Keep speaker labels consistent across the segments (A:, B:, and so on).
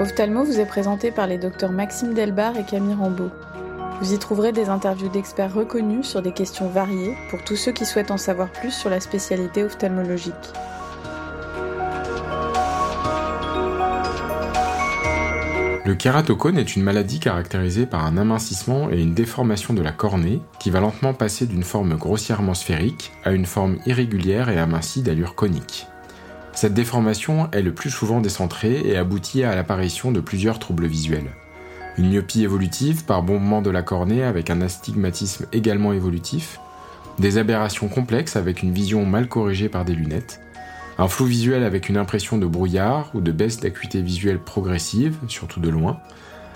A: Ophthalmo vous est présenté par les docteurs Maxime Delbar et Camille Rambeau. Vous y trouverez des interviews d'experts reconnus sur des questions variées pour tous ceux qui souhaitent en savoir plus sur la spécialité ophtalmologique.
B: Le kératocone est une maladie caractérisée par un amincissement et une déformation de la cornée qui va lentement passer d'une forme grossièrement sphérique à une forme irrégulière et amincie d'allure conique. Cette déformation est le plus souvent décentrée et aboutit à l'apparition de plusieurs troubles visuels. Une myopie évolutive par bombement de la cornée avec un astigmatisme également évolutif, des aberrations complexes avec une vision mal corrigée par des lunettes, un flou visuel avec une impression de brouillard ou de baisse d'acuité visuelle progressive, surtout de loin,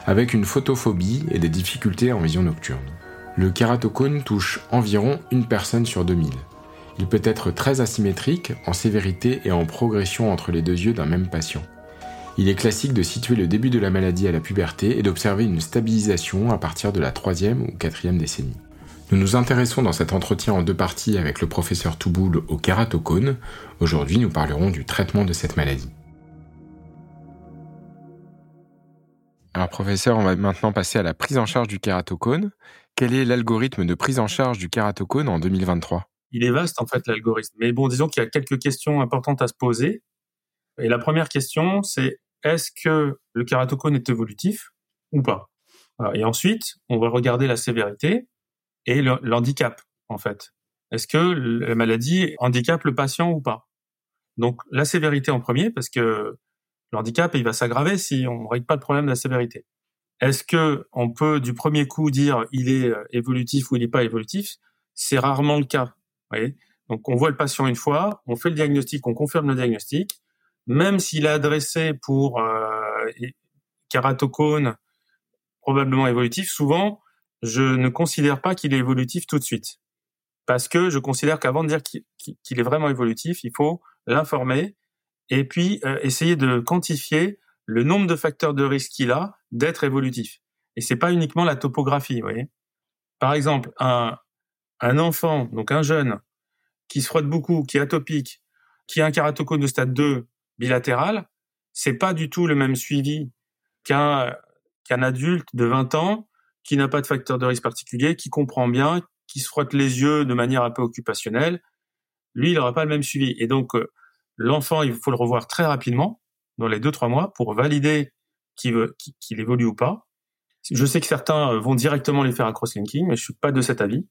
B: avec une photophobie et des difficultés en vision nocturne. Le kératocone touche environ une personne sur 2000. Il peut être très asymétrique en sévérité et en progression entre les deux yeux d'un même patient. Il est classique de situer le début de la maladie à la puberté et d'observer une stabilisation à partir de la troisième ou quatrième décennie. Nous nous intéressons dans cet entretien en deux parties avec le professeur Touboul au kératocone. Aujourd'hui, nous parlerons du traitement de cette maladie. Alors professeur, on va maintenant passer à la prise en charge du kératocone. Quel est l'algorithme de prise en charge du kératocone en 2023
C: Il est vaste en fait l'algorithme, mais bon, disons qu'il y a quelques questions importantes à se poser. Et la première question, c'est est-ce que le kératocone est évolutif ou pas? Et ensuite, on va regarder la sévérité et l'handicap, en fait. Est-ce que la maladie handicape le patient ou pas? Donc la sévérité en premier, parce que l'handicap, il va s'aggraver si on ne règle pas le problème de la sévérité. Est-ce que on peut du premier coup dire il est euh, évolutif ou il n'est pas évolutif? C'est rarement le cas. Donc on voit le patient une fois, on fait le diagnostic, on confirme le diagnostic, même s'il est adressé pour euh, probablement évolutif, souvent je ne considère pas qu'il est évolutif tout de suite. Parce que je considère qu'avant de dire qu'il est vraiment évolutif, il faut l'informer et puis euh, essayer de quantifier le nombre de facteurs de risque qu'il a d'être évolutif. Et c'est pas uniquement la topographie, vous voyez. Par exemple, un, un enfant, donc un jeune, qui se frotte beaucoup, qui est atopique, qui a un kératocone de stade 2 bilatéral, c'est pas du tout le même suivi qu'un adulte de 20 ans qui n'a pas de facteur de risque particulier, qui comprend bien, qui se frotte les yeux de manière un peu occupationnelle, lui, il n'aura pas le même suivi. Et donc, euh, l'enfant, il faut le revoir très rapidement, dans les deux trois mois, pour valider qu'il évolue ou pas. Je sais que certains euh, vont directement lui faire un cross-linking, mais je suis pas de cet avis.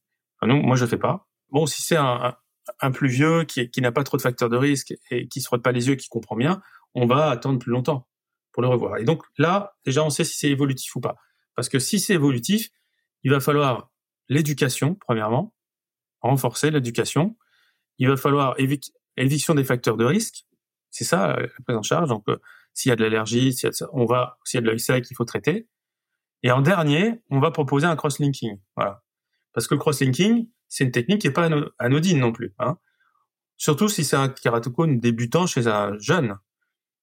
C: Non, moi, je fais pas. Bon, si c'est un, un, plus vieux qui, qui n'a pas trop de facteurs de risque et qui se frotte pas les yeux, qui comprend bien, on va attendre plus longtemps pour le revoir. Et donc là, déjà, on sait si c'est évolutif ou pas. Parce que si c'est évolutif, il va falloir l'éducation, premièrement, renforcer l'éducation. Il va falloir éviction des facteurs de risque. C'est ça la prise en charge. Donc, euh, s'il y a de l'allergie, s'il y a de, on va, s'il y a de l'œil sec, il faut traiter. Et en dernier, on va proposer un cross-linking. Voilà. Parce que le cross-linking, c'est une technique qui n'est pas anodine non plus. Hein. Surtout si c'est un kératocone débutant chez un jeune.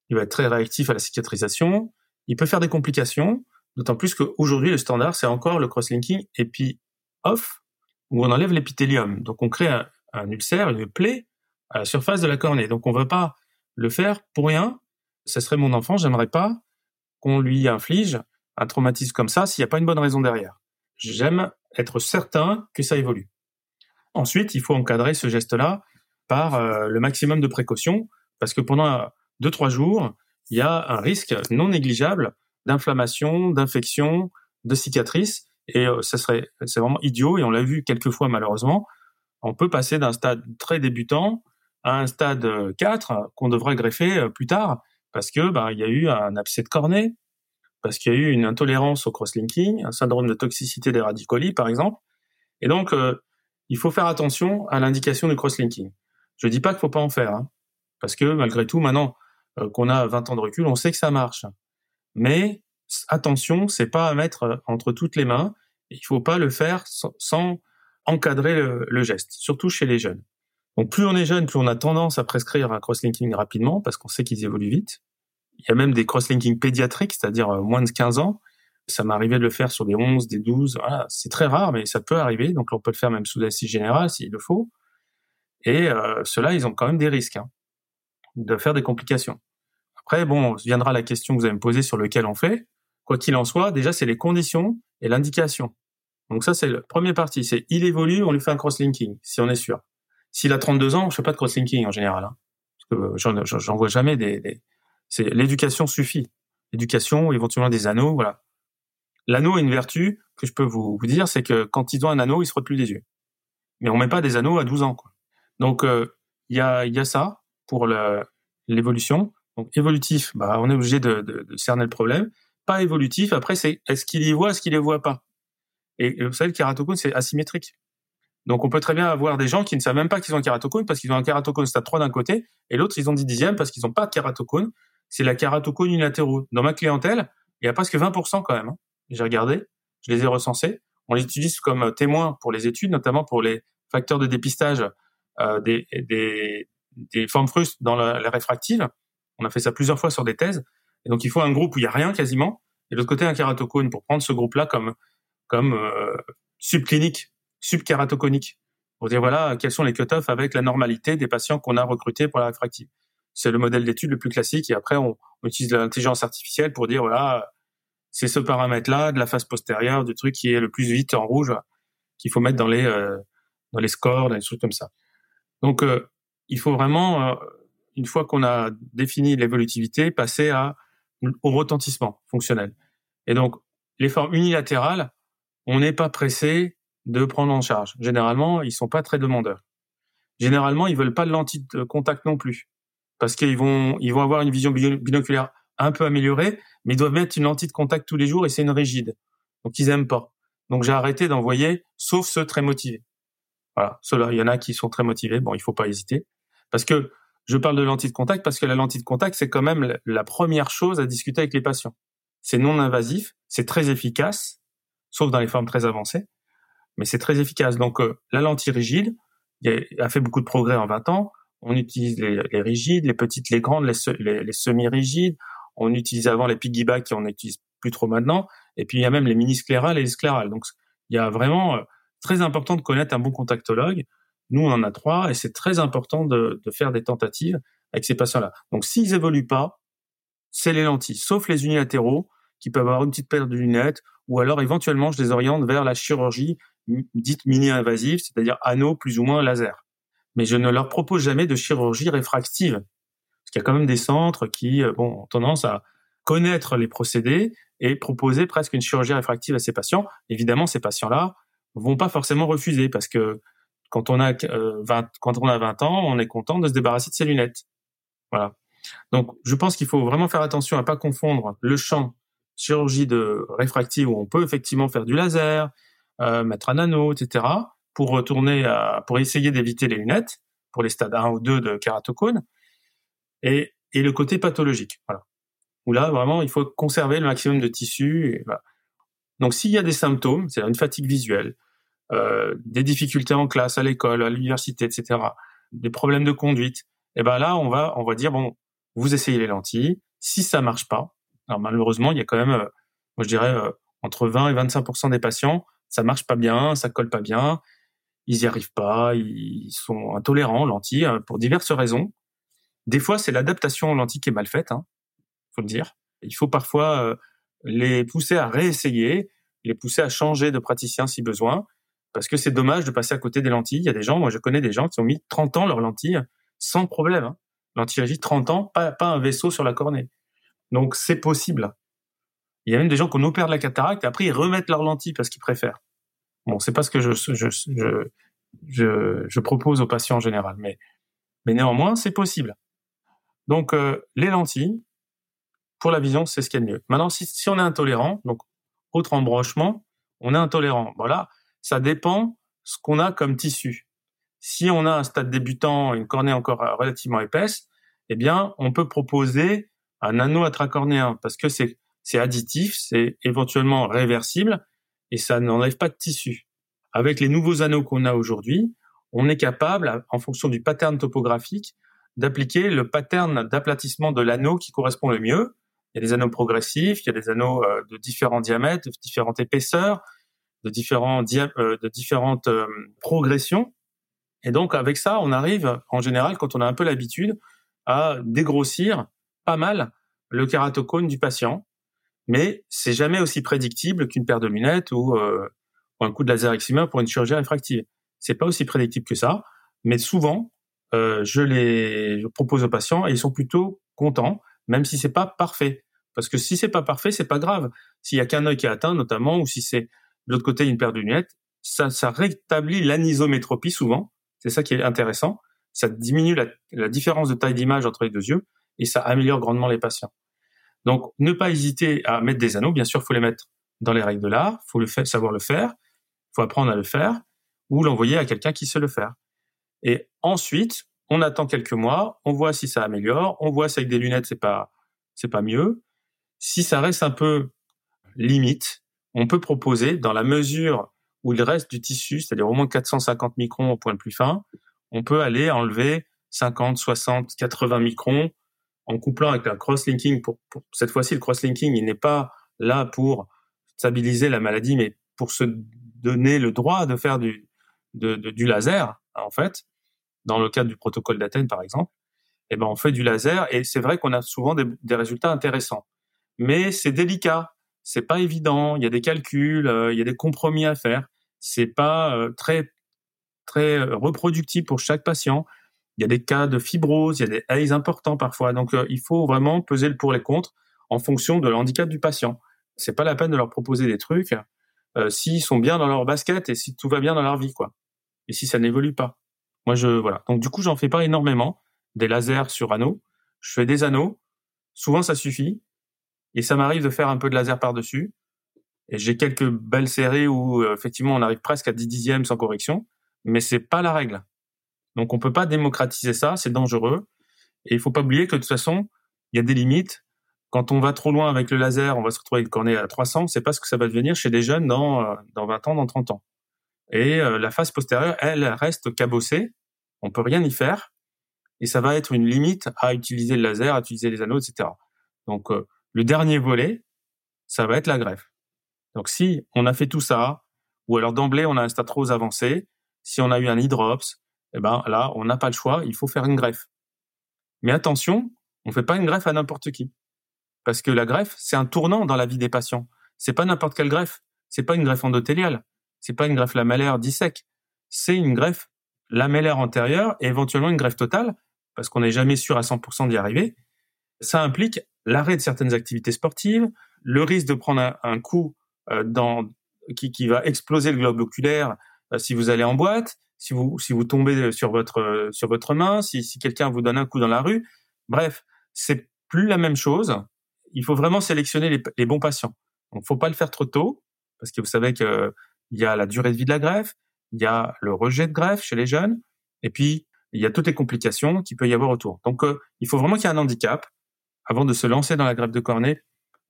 C: Il va être très réactif à la cicatrisation. Il peut faire des complications. D'autant plus qu'aujourd'hui, le standard, c'est encore le cross-linking épi-off, où on enlève l'épithélium. Donc, on crée un, ulcère, une plaie à la surface de la cornée. Donc, on ne veut pas le faire pour rien. Ce serait mon enfant, j'aimerais pas qu'on lui inflige un traumatisme comme ça s'il n'y a pas une bonne raison derrière. J'aime être certain que ça évolue. Ensuite, il faut encadrer ce geste-là par euh, le maximum de précautions, parce que pendant deux, trois jours, il y a un risque non négligeable d'inflammation, d'infection, de cicatrices. Et euh, ça serait, c'est vraiment idiot. Et on l'a vu quelques fois malheureusement. On peut passer d'un stade très débutant à un stade 4 euh, qu'on devrait greffer plus tard parce que bah, il y a eu un abcès de cornée, parce qu'il y a eu une intolérance au cross-linking, un syndrome de toxicité des radicolis par exemple. Et donc il faut faire attention à l'indication du cross-linking. Je dis pas qu'il faut pas en faire, hein, parce que malgré tout maintenant qu'on a 20 ans de recul, on sait que ça marche. Mais attention, c'est pas à mettre euh, entre toutes les mains. Il faut pas le faire sans, encadrer le, geste, surtout chez les jeunes. Donc plus on est jeune, plus on a tendance à prescrire un cross-linking rapidement parce qu'on sait qu'ils évoluent vite. Il y a même des cross-linking pédiatriques, c'est-à-dire euh, moins de 15 ans. Ça m'est arrivé de le faire sur des 11, des 12. Voilà, c'est très rare, mais ça peut arriver. Donc on peut le faire même sous anesthésie générale s'il le faut. Et euh, ceux-là, ils ont quand même des risques hein, de faire des complications. Après, bon, viendra la question que vous allez me poser sur lequel on fait. Quoi qu'il en soit, déjà, c'est les conditions et l'indication. Donc ça, c'est le premier parti. C'est il évolue, on lui fait un cross-linking, si on est sûr. S'il a 32 ans, je fais pas de cross-linking en général. Hein, parce que j'en vois jamais des... C'est l'éducation suffit. L'éducation, éventuellement des anneaux, voilà. L'anneau a une vertu que je peux vous, dire, c'est que quand ils ont un anneau, ils se frottent plus les yeux. Mais on met pas des anneaux à 12 ans. Donc euh, il y, a, y a ça pour l'évolution. Donc évolutif, bah, on est obligé de, cerner le problème. Pas évolutif, après c'est est-ce qu'il y voit, est-ce qu'il les voit pas? Et vous savez, le kératocone, c'est asymétrique. Donc, on peut très bien avoir des gens qui ne savent même pas qu'ils ont un kératocone parce qu'ils ont un kératocone stade 3 d'un côté et l'autre, ils ont 10 dixièmes parce qu'ils n'ont pas de kératocone. C'est la kératocone unilatéraux. Dans ma clientèle, il y a presque 20% quand même. Hein. J'ai regardé, je les ai recensés. On les utilise comme témoins pour les études, notamment pour les facteurs de dépistage euh, des, des, formes frustes dans la, la, réfractive. On a fait ça plusieurs fois sur des thèses. Et donc, il faut un groupe où il y a rien quasiment. Et de l'autre côté, un kératocone pour prendre ce groupe-là comme comme euh, subclinique, subkératoconique, pour dire voilà quels sont les cut-offs avec la normalité des patients qu'on a recrutés pour la réfractive. C'est le modèle d'étude le plus classique et après on, utilise l'intelligence artificielle pour dire voilà c'est ce paramètre-là de la phase postérieure du truc qui est le plus vite en rouge qu'il faut mettre dans les euh, dans les scores, dans les trucs comme ça. Donc euh, il faut vraiment euh, une fois qu'on a défini l'évolutivité passer à au retentissement fonctionnel. Et donc les formes unilatérales on n'est pas pressé de prendre en charge. Généralement, ils sont pas très demandeurs. Généralement, ils veulent pas de lentilles de contact non plus, parce qu'ils vont, avoir une vision binoculaire un peu améliorée, mais ils doivent mettre une lentille de contact tous les jours et c'est une rigide. Donc ils aiment pas. Donc j'ai arrêté d'envoyer, sauf ceux très motivés. Voilà, il y en a qui sont très motivés. Bon, il faut pas hésiter, parce que je parle de lentille de contact parce que la lentille de contact c'est quand même la première chose à discuter avec les patients. C'est non invasif, c'est très efficace sauf dans les formes très avancées, mais c'est très efficace. Donc euh, la lentille rigide a, fait beaucoup de progrès en 20 ans. On utilise les, rigides, les petites, les grandes, les, semi-rigides. On utilise avant les piggyback qui on n'utilise plus trop maintenant. Et puis il y a même les mini-sclérales et les sclérales. Donc il y a vraiment euh, très important de connaître un bon contactologue. Nous, on en a trois et c'est très important de, de faire des tentatives avec ces patients-là. Donc s'ils évoluent pas, c'est les lentilles, sauf les unilatéraux qui peuvent avoir une petite paire de lunettes ou alors éventuellement je les oriente vers la chirurgie dite mini-invasive, c'est-à-dire anneau plus ou moins laser. Mais je ne leur propose jamais de chirurgie réfractive, parce qu'il y a quand même des centres qui euh, bon, ont tendance à connaître les procédés et proposer presque une chirurgie réfractive à ces patients. Évidemment, ces patients-là vont pas forcément refuser, parce que quand on a 20, euh, quand on a 20 ans, on est content de se débarrasser de ses lunettes. Voilà. Donc, je pense qu'il faut vraiment faire attention à pas confondre le champ chirurgie de réfractive où on peut effectivement faire du laser, euh, mettre un anneau, etc. pour retourner à, pour essayer d'éviter les lunettes pour les stades 1 ou 2 de kératocone et, et le côté pathologique. Voilà. Où là, vraiment, il faut conserver le maximum de tissu. Donc, s'il y a des symptômes, c'est une fatigue visuelle, euh, des difficultés en classe, à l'école, à l'université, etc., des problèmes de conduite, et eh ben là, on va, on va dire bon, vous essayez les lentilles. Si ça marche pas, alors malheureusement, il y a quand même, euh, moi je dirais, euh, entre 20 et 25% des patients, ça marche pas bien, ça colle pas bien, ils y arrivent pas, ils sont intolérants aux lentilles euh, pour diverses raisons. Des fois, c'est l'adaptation aux lentilles qui est mal faite, hein, faut le dire. Il faut parfois les pousser à réessayer, les pousser à changer de praticien si besoin, parce que c'est dommage de passer à côté des lentilles. Il y a des gens, moi je connais des gens qui ont mis 30 ans leurs lentilles sans problème. Hein. Lentilles rigides, 30 ans, pas, pas un vaisseau sur la cornée. Donc c'est possible. Il y a même des gens qui opère de la cataracte après ils remettent leurs lentilles parce qu'ils préfèrent. Bon, c'est pas ce que je, je, je, je, propose aux patients en général, mais, mais néanmoins c'est possible. Donc euh, les lentilles, pour la vision, c'est ce qu'il y a de mieux. Maintenant, si, si on est intolérant, donc autre embranchement, on est intolérant. Voilà, ça dépend ce qu'on a comme tissu. Si on a un stade débutant, une cornée encore relativement épaisse, eh bien, on peut proposer un anneau intracornéen parce que c'est additif, c'est éventuellement réversible et ça n'enlève pas de tissu. Avec les nouveaux anneaux qu'on a aujourd'hui, on est capable, en fonction du pattern topographique, d'appliquer le pattern d'aplatissement de l'anneau qui correspond le mieux. Il y a des anneaux progressifs, il y a des anneaux euh, de différents diamètres, de différentes épaisseurs, de euh, de différentes euh, progressions. Et donc avec ça, on arrive en général quand on a un peu l'habitude à dégrossir pas mal le kératocone du patient, mais c'est jamais aussi prédictible qu'une paire de lunettes ou, euh, un coup de laser excimer pour une chirurgie réfractive. C'est pas aussi prédictible que ça, mais souvent, euh, je les propose aux patients et ils sont plutôt contents, même si c'est pas parfait. Parce que si c'est pas parfait, c'est pas grave. S'il y a qu'un œil qui est atteint, notamment, ou si c'est de l'autre côté une paire de lunettes, ça, ça rétablit l'anisométropie souvent. C'est ça qui est intéressant. Ça diminue la, la différence de taille d'image entre les deux yeux et ça améliore grandement les patients. Donc, ne pas hésiter à mettre des anneaux. Bien sûr, faut les mettre dans les règles de l'art. Faut le savoir le faire. Faut apprendre à le faire ou l'envoyer à quelqu'un qui sait le faire. Et ensuite, on attend quelques mois, on voit si ça améliore, on voit si avec des lunettes c'est pas c'est pas mieux. Si ça reste un peu limite, on peut proposer dans la mesure où il reste du tissu, c'est-à-dire au moins 450 microns au point le plus fin, on peut aller enlever 50, 60, 80 microns en couplant avec un cross-linking. Pour, cette fois-ci, le cross-linking, il n'est pas là pour stabiliser la maladie, mais pour se donner le droit de faire du, laser, en fait dans le cadre du protocole d'Athènes par exemple, eh ben on fait du laser et c'est vrai qu'on a souvent des, résultats intéressants. Mais c'est délicat, c'est pas évident, il y a des calculs, euh, il y a des compromis à faire, c'est pas euh, très très euh, reproductible pour chaque patient. Il y a des cas de fibrose, il y a des AIDS importants parfois, donc il faut vraiment peser le pour et le contre en fonction de l'handicap du patient. C'est pas la peine de leur proposer des trucs s'ils sont bien dans leur basket et si tout va bien dans leur vie quoi. Et si ça n'évolue pas. Moi, je voilà. Donc du coup, j'en fais pas énormément des lasers sur anneaux. Je fais des anneaux. Souvent, ça suffit. Et ça m'arrive de faire un peu de laser par-dessus. Et j'ai quelques belles séries où euh, effectivement on arrive presque à 10 dixièmes sans correction, mais c'est pas la règle. Donc on peut pas démocratiser ça, c'est dangereux. Et il faut pas oublier que de toute façon, il y a des limites. Quand on va trop loin avec le laser, on va se retrouver avec cornée à 300. C'est pas ce que ça va devenir chez des jeunes dans euh, dans 20 ans, dans 30 ans. Et euh, la face postérieure, elle reste cabossée. On peut rien y faire. Et ça va être une limite à utiliser le laser, à utiliser les anneaux, etc. Donc, euh, le dernier volet, ça va être la greffe. Donc, si on a fait tout ça, ou alors d'emblée, on a un stade avancé, si on a eu un hydrops, eh ben, là, on n'a pas le choix, il faut faire une greffe. Mais attention, on fait pas une greffe à n'importe qui. Parce que la greffe, c'est un tournant dans la vie des patients. C'est pas n'importe quelle greffe. C'est pas une greffe endothéliale c'est pas une greffe lamellaire dissèque, c'est une greffe lamellaire antérieure et éventuellement une greffe totale, parce qu'on n'est jamais sûr à 100% d'y arriver. Ça implique l'arrêt de certaines activités sportives, le risque de prendre un, coup euh, qui, va exploser le globe oculaire euh, si vous allez en boîte, si vous, si vous tombez sur votre, sur votre main, si, si quelqu'un vous donne un coup dans la rue. Bref, c'est plus la même chose. Il faut vraiment sélectionner les, bons patients. Donc, faut pas le faire trop tôt, parce que vous savez que il y a la durée de vie de la greffe, il y a le rejet de greffe chez les jeunes, et puis il y a toutes les complications qu'il peut y avoir autour. Donc euh, il faut vraiment qu'il y ait un handicap avant de se lancer dans la greffe de cornée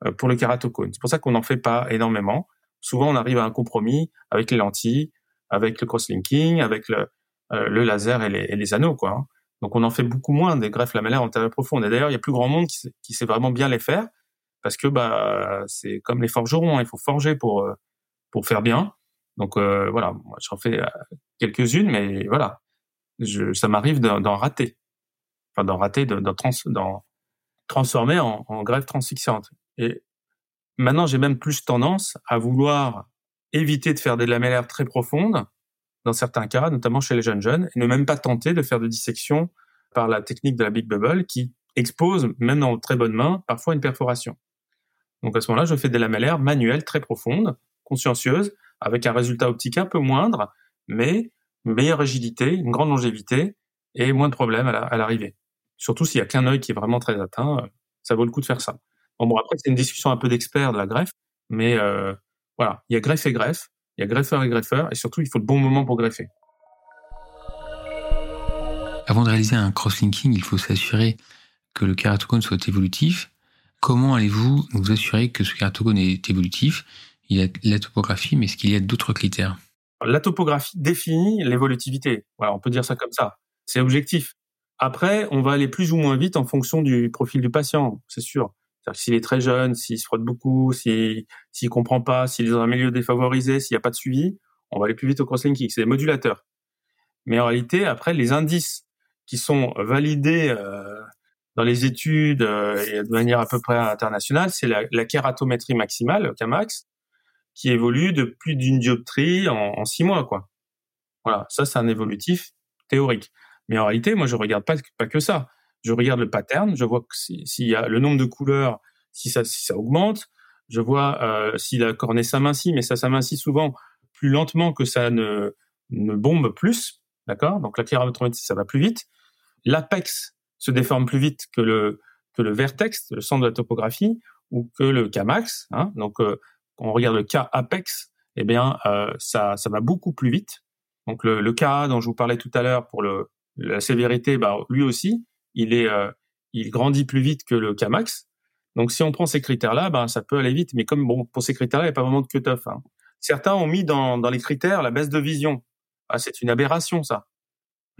C: euh, pour le kératocone. C'est pour ça qu'on n'en fait pas énormément. Souvent on arrive à un compromis avec les lentilles, avec le crosslinking, avec le, euh, laser et les, anneaux, quoi. Hein. Donc on en fait beaucoup moins des greffes lamellaires antérieures profondes. Et d'ailleurs, il y a plus grand monde qui sait, vraiment bien les faire parce que bah c'est comme les forgerons, il faut forger pour pour faire bien. Donc euh, voilà, moi j'en fais euh, quelques-unes, mais voilà, ça m'arrive d'en rater, enfin d'en rater, d'en trans, transformer en, en greffe transfixiante. Et maintenant, j'ai même plus tendance à vouloir éviter de faire des lamellaires très profondes dans certains cas, notamment chez les jeunes jeunes, et ne même pas tenter de faire de dissection par la technique de la Big Bubble qui expose, même dans très bonnes mains, parfois une perforation. Donc à ce moment-là, je fais des lamellaires manuelles très profondes, consciencieuses, avec un résultat optique un peu moindre, mais une meilleure rigidité, une grande longévité et moins de problèmes à l'arrivée. Surtout s'il y a qu'un œil qui est vraiment très atteint, euh, ça vaut le coup de faire ça. Bon, bon après c'est une discussion un peu d'expert de la greffe, mais euh, voilà, il y a greffe et greffe, il y a greffeur et greffeur, et surtout il faut le bon moment pour greffer.
D: Avant de réaliser un crosslinking, il faut s'assurer que le kératocone soit évolutif. Comment allez-vous vous assurer que ce kératocone est évolutif? Il y a la topographie, mais est-ce qu'il y a d'autres critères?
C: La topographie définit l'évolutivité. Voilà, on peut dire ça comme ça. C'est objectif. Après, on va aller plus ou moins vite en fonction du profil du patient, c'est sûr. S'il est très jeune, s'il se frotte beaucoup, s'il s'il comprend pas, s'il est dans un milieu défavorisé, s'il n'y a pas de suivi, on va aller plus vite au crosslinking. C'est des modulateurs. Mais en réalité, après, les indices qui sont validés euh, dans les études et de manière à peu près internationale, c'est la, la kératométrie maximale, le Kmax, qui évolue de plus d'une dioptrie en, en, six mois, quoi. Voilà, ça c'est un évolutif théorique. Mais en réalité, moi je regarde pas, pas que ça. Je regarde le pattern, je vois s'il y a le nombre de couleurs, si ça, si ça augmente. Je vois euh, si la cornée s'amincit, mais ça s'amincit souvent plus lentement que ça ne, ne bombe plus, d'accord? Donc la kératométrie, ça va plus vite. L'apex se déforme plus vite que le que le vertex, le centre de la topographie, ou que le Kmax. Hein Donc euh, quand on regarde le K apex, eh bien euh, ça ça va beaucoup plus vite. Donc le, le Ka dont je vous parlais tout à l'heure pour le la sévérité, bah, lui aussi, il est euh, il grandit plus vite que le Kmax. Donc si on prend ces critères-là, ben ça peut aller vite. Mais comme bon pour ces critères-là, il n'y a pas vraiment de cut-off. Hein. Certains ont mis dans, dans les critères la baisse de vision. Ah, c'est une aberration ça.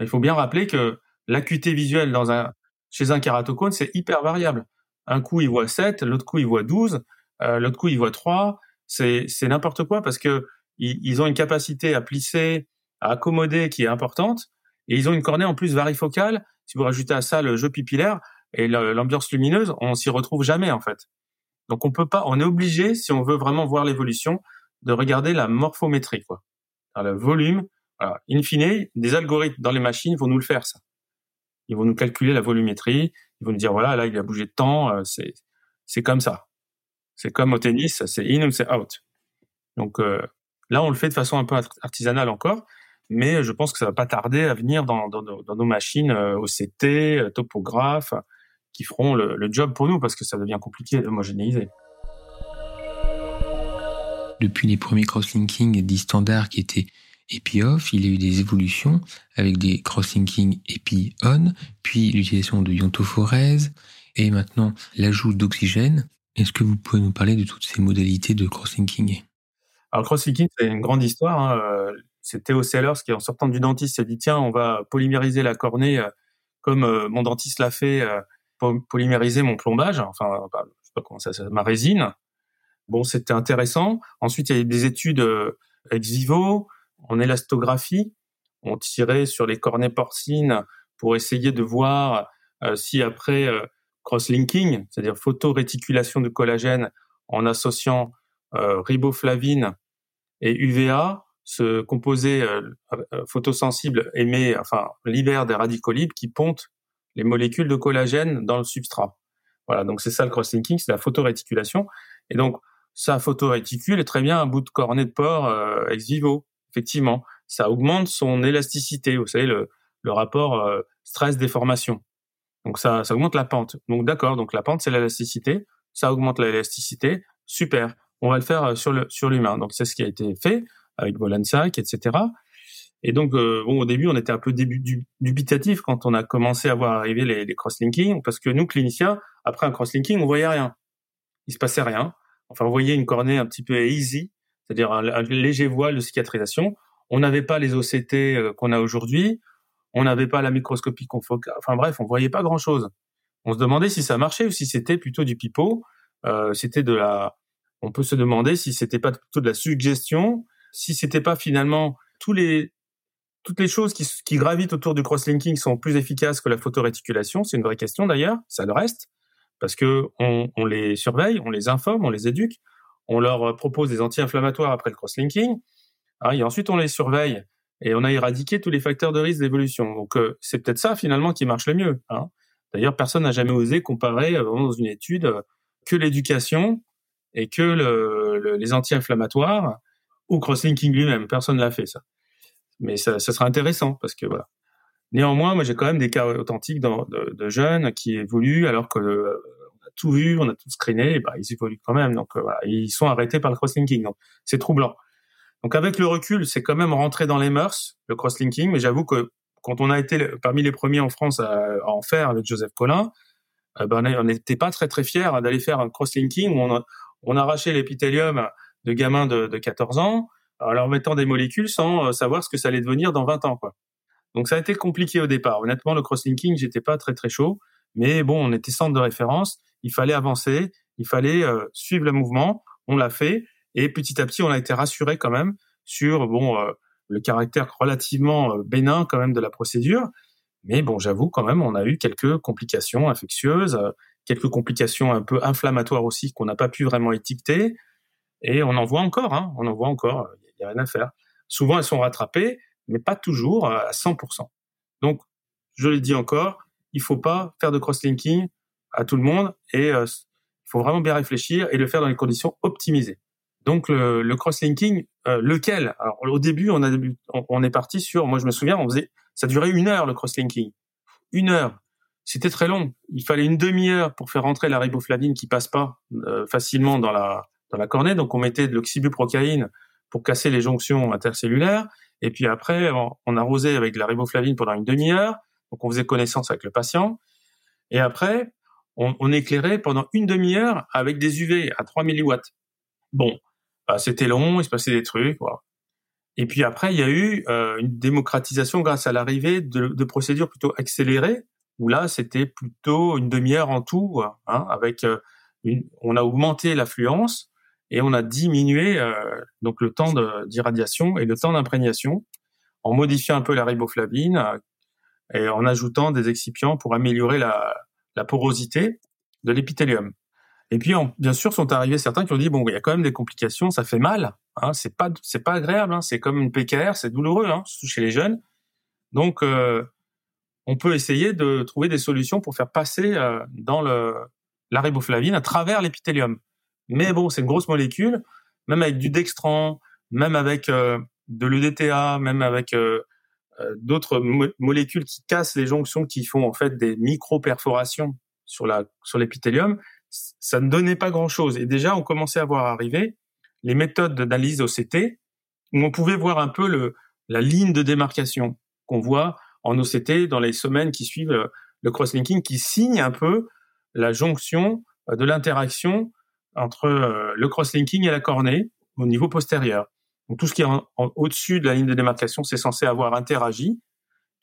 C: Il faut bien rappeler que l'acuité visuelle dans un chez un kératocone, c'est hyper variable. Un coup il voit 7, l'autre coup il voit 12, euh, l'autre coup il voit 3. C'est c'est n'importe quoi parce que ils, ils, ont une capacité à plisser, à accommoder qui est importante et ils ont une cornée en plus varifocale. Si vous rajoutez à ça le jeu pupillaire, et l'ambiance lumineuse, on s'y retrouve jamais en fait. Donc on peut pas, on est obligé si on veut vraiment voir l'évolution de regarder la morphométrie quoi, le volume. Voilà. In fine, des algorithmes dans les machines vont nous le faire ça. Ils vont nous calculer la volumétrie, ils vont nous dire voilà là il a bougé de temps, euh, c'est c'est comme ça. C'est comme au tennis, c'est in ou c'est out. Donc euh, là on le fait de façon un peu artisanale encore, mais je pense que ça va pas tarder à venir dans, dans, dans nos machines euh, OCT, euh, topographe, qui feront le, le, job pour nous parce que ça devient compliqué d'homogénéiser.
D: Depuis les premiers crosslinking dits standards qui étaient EPI-OFF, il y a eu des évolutions avec des crosslinking EPI-ON, puis l'utilisation de iontophorèse et maintenant l'ajout d'oxygène. Est-ce que vous pouvez nous parler de toutes ces modalités de crosslinking?
C: Alors crosslinking, c'est une grande histoire. Hein. C'est Theo Sellers qui, en sortant du dentiste, s'est dit tiens, on va polymériser la cornée euh, comme euh, mon dentiste l'a fait euh, polymériser mon plombage, enfin, bah, je sais pas comment ça, ma résine. Bon, c'était intéressant. Ensuite, il y a eu des études ex vivo, en élastographie. On tirait sur les cornées porcines pour essayer de voir si après cross-linking, c'est-à-dire photoréticulation de collagène en associant riboflavine et UVA, ce composé photosensible émet, enfin libère des radicaux libres qui pontent les molécules de collagène dans le substrat. Voilà, donc c'est ça le cross-linking, c'est la photoréticulation. Et donc, ça photoréticule est très bien un bout de cornet de porc euh, ex vivo, effectivement. Ça augmente son élasticité, vous savez, le, le rapport euh, stress-déformation. Donc ça, ça augmente la pente. Donc d'accord, donc la pente c'est l'élasticité, ça augmente l'élasticité, super. On va le faire euh, sur le sur l'humain. Donc c'est ce qui a été fait avec Bolansac, etc. Et donc, euh, bon, au début, on était un peu dubitatif quand on a commencé à voir arriver les, cross-linking, parce que nous, cliniciens, après un cross-linking, on voyait rien. Il se passait rien. Enfin, on voyait une cornée un petit peu easy, c'est-à-dire un, un, léger voile de cicatrisation. On n'avait pas les OCT euh, qu'on a aujourd'hui. On n'avait pas la microscopie confocale. Enfin bref, on voyait pas grand-chose. On se demandait si ça marchait ou si c'était plutôt du pipeau. Euh, c'était de la. On peut se demander si c'était pas plutôt de la suggestion, si c'était pas finalement tous les toutes les choses qui, gravitent autour du crosslinking sont plus efficaces que la photoréticulation. C'est une vraie question d'ailleurs, ça le reste, parce que on, les surveille, on les informe, on les éduque, on leur propose des anti-inflammatoires après le crosslinking, hein, et ensuite on les surveille et on a éradiqué tous les facteurs de risque d'évolution. Donc euh, c'est peut-être ça finalement qui marche le mieux. Hein. D'ailleurs, personne n'a jamais osé comparer euh, dans une étude euh, que l'éducation et que le, le, les anti-inflammatoires ou crosslinking lui-même. Personne l'a fait ça mais ça, ça sera intéressant parce que voilà. Néanmoins, moi j'ai quand même des cas authentiques de, jeunes qui évoluent alors que on a tout vu, on a tout screené, bah, ils évoluent quand même. Donc euh, voilà, ils sont arrêtés par le crosslinking. Donc c'est troublant. Donc avec le recul, c'est quand même rentré dans les mœurs le crosslinking, mais j'avoue que quand on a été parmi les premiers en France à, en faire avec Joseph Collin, euh, ben, on n'était pas très très fiers d'aller faire un crosslinking où on arrachait l'épithélium de gamins de, de 14 ans en leur mettant des molécules sans euh, savoir ce que ça allait devenir dans 20 ans, quoi. Donc ça a été compliqué au départ. Honnêtement, le crosslinking, j'étais pas très très chaud, mais bon, on était centre de référence, il fallait avancer, il fallait euh, suivre le mouvement, on l'a fait, et petit à petit, on a été rassuré quand même sur bon euh, le caractère relativement euh, bénin quand même de la procédure. Mais bon, j'avoue quand même, on a eu quelques complications infectieuses, quelques complications un peu inflammatoires aussi qu'on n'a pas pu vraiment étiqueter. Et on en voit encore, hein, on en voit encore, il n'y a rien à faire. Souvent, elles sont rattrapées, mais pas toujours à 100%. Donc, je le dis encore, il faut pas faire de cross-linking à tout le monde et il faut vraiment bien réfléchir et le faire dans les conditions optimisées. Donc le, cross-linking, euh, lequel? Au début, on, est parti sur, moi je me souviens, on faisait, ça durait une heure le cross-linking, une heure. C'était très long. Il fallait une demi-heure pour faire rentrer la riboflavine qui passe pas euh, facilement dans la la cornée. Donc on mettait de l'oxybuprocaïne pour casser les jonctions intercellulaires. Et puis après, on, arrosait avec de la riboflavine pendant une demi-heure. Donc on faisait connaissance avec le patient. Et après, on, éclairait pendant une demi-heure avec des UV à 3 milliwatts. Bon, bah, c'était long, il se passait des trucs. Voilà. Et puis après, il y a eu euh, une démocratisation grâce à l'arrivée de, procédures plutôt accélérées, où là, c'était plutôt une demi-heure en tout, hein, avec euh, on a augmenté l'affluence et on a diminué euh, donc le temps d'irradiation et le temps d'imprégnation en modifiant un peu la riboflavine et en ajoutant des excipients pour améliorer la, porosité de l'épithélium. Et puis, bien sûr, sont arrivés certains qui ont dit bon, il y a quand même des complications, ça fait mal, hein, c'est pas, c'est pas agréable, hein, c'est comme une PKR, c'est douloureux, hein, surtout chez les jeunes. Donc, euh, on peut essayer de trouver des solutions pour faire passer euh, dans le la riboflavine à travers l'épithélium. Mais bon, c'est une grosse molécule, même avec du dextran, même avec euh, de l'EDTA, même avec euh, euh, d'autres molécules qui cassent les jonctions, qui font en fait des micro-perforations sur la sur l'épithélium ça ne donnait pas grand-chose. Et déjà, on commençait à voir arriver les méthodes d'analyse OCT, où on pouvait voir un peu la ligne de démarcation qu'on voit en OCT dans les semaines qui suivent le, cross-linking, qui signe un peu la jonction de l'interaction entre euh, le cross-linking et la cornée au niveau postérieur. Donc tout ce qui est au-dessus de la ligne de démarcation, c'est censé avoir interagi.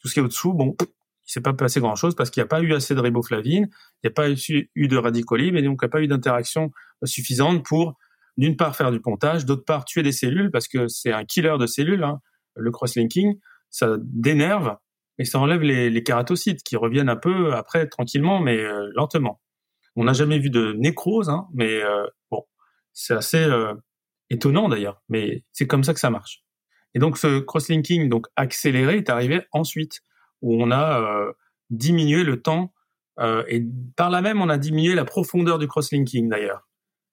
C: Tout ce qui est au-dessous, bon, il s'est pas passé grand chose parce qu'il n'y a pas eu assez de riboflavine, il n'y a pas eu de radicaux et donc il n'y a pas eu d'interaction suffisante pour d'une part faire du pontage, d'autre part tuer des cellules parce que c'est un killer de cellules, hein, le cross-linking, ça dénerve et ça enlève les, les kératocytes qui reviennent un peu après tranquillement mais euh, lentement. On n'a jamais vu de nécrose, hein, mais euh, bon, c'est assez euh, étonnant d'ailleurs, mais c'est comme ça que ça marche. Et donc ce cross-linking donc accéléré est arrivé ensuite où on a euh, diminué le temps et par là même on a diminué la profondeur du crosslinking d'ailleurs.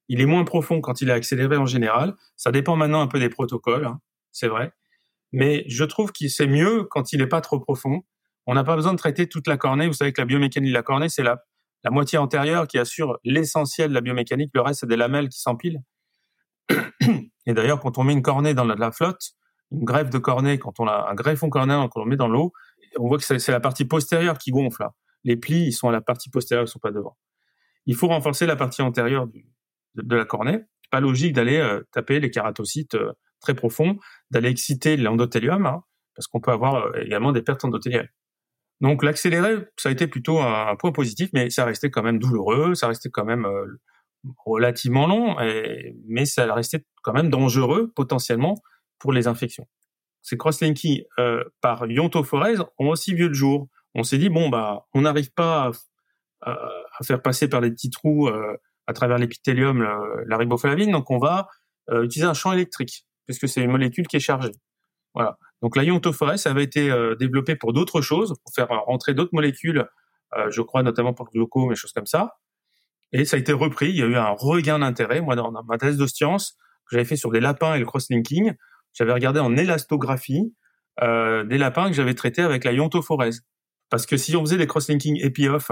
C: Il est moins profond quand il est accéléré en général. Ça dépend maintenant un peu des protocoles, hein, c'est vrai. Mais je trouve qu'il c'est mieux quand il n'est pas trop profond. On n'a pas besoin de traiter toute la cornée. Vous savez que la biomécanique de la cornée, c'est la, la moitié antérieure qui assure l'essentiel de la biomécanique. Le reste, c'est des lamelles qui s'empilent. Et d'ailleurs, quand on met une cornée dans la, flotte, une greffe de cornée, quand on a un greffon cornéen, quand on le met dans l'eau, on voit que c'est la partie postérieure qui gonfle. Les plis, ils sont à la partie postérieure, ils sont pas devant. Il faut renforcer la partie antérieure de, la cornée. C'est pas logique d'aller euh, taper les kératocytes euh, très profonds, d'aller exciter l'endothélium, hein, parce qu'on peut avoir euh, également des pertes endothéliales. Donc l'accéléré, ça a été plutôt un, point positif, mais ça restait quand même douloureux, ça restait quand même relativement long, mais ça restait quand même dangereux potentiellement pour les infections ces crosslinking euh, par iontophorèse ont aussi vu le jour. On s'est dit bon bah on n'arrive pas à, faire passer par les petits trous euh, à travers l'épithélium la, riboflavine, donc on va euh, utiliser un champ électrique puisque c'est une molécule qui est chargée. Voilà. Donc la avait été euh, développé pour d'autres choses, pour faire rentrer d'autres molécules, euh, je crois notamment pour le glaucome et choses comme ça. Et ça a été repris. Il y a eu un regain d'intérêt. Moi, dans, ma thèse de science que j'avais fait sur des lapins et le crosslinking, j'avais regardé en élastographie euh, des lapins que j'avais traités avec la. Parce que si on faisait des cross-linking épi-off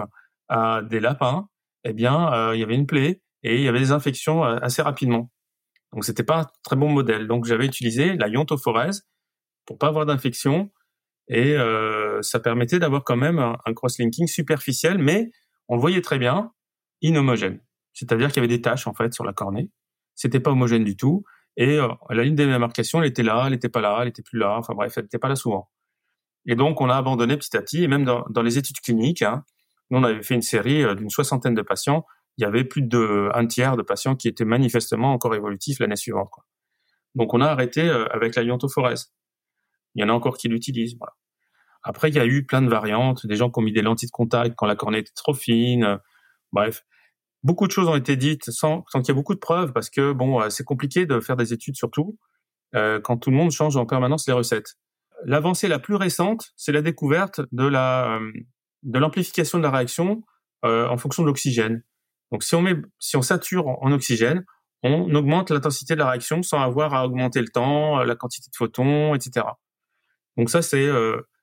C: à des lapins, eh bien, euh, il y avait une plaie et il y avait des infections euh, assez rapidement. Donc, c'était pas un très bon modèle. Donc, j'avais utilisé la pour pas avoir d'infection et euh, ça permettait d'avoir quand même un, cross-linking superficiel, mais on le voyait très bien, inhomogène. C'est-à-dire qu'il y avait des taches en fait sur la cornée. C'était pas homogène du tout et euh, la ligne de démarcation, elle était là, elle n'était pas là, elle était plus là. Enfin bref, elle n'était pas là souvent. Et donc, on a abandonné petit à petit. Et même dans, les études cliniques, hein, nous, on avait fait une série euh, d'une soixantaine de patients. Il y avait plus de un tiers de patients qui étaient manifestement encore évolutifs l'année suivante. Donc, on a arrêté avec la iontophorèse. Il y en a encore qui l'utilisent. Voilà. Après, il y a eu plein de variantes, des gens qui ont mis des lentilles de contact quand la cornée était trop fine. Bref, beaucoup de choses ont été dites sans, sans qu'il y ait beaucoup de preuves parce que bon, euh, c'est compliqué de faire des études surtout euh, quand tout le monde change en permanence les recettes. L'avancée la plus récente, c'est la découverte de la euh, de l'amplification de la réaction euh, en fonction de l'oxygène. Donc si on met si on sature en, oxygène, on augmente l'intensité de la réaction sans avoir à augmenter le temps, la quantité de photons, etc. Donc ça c'est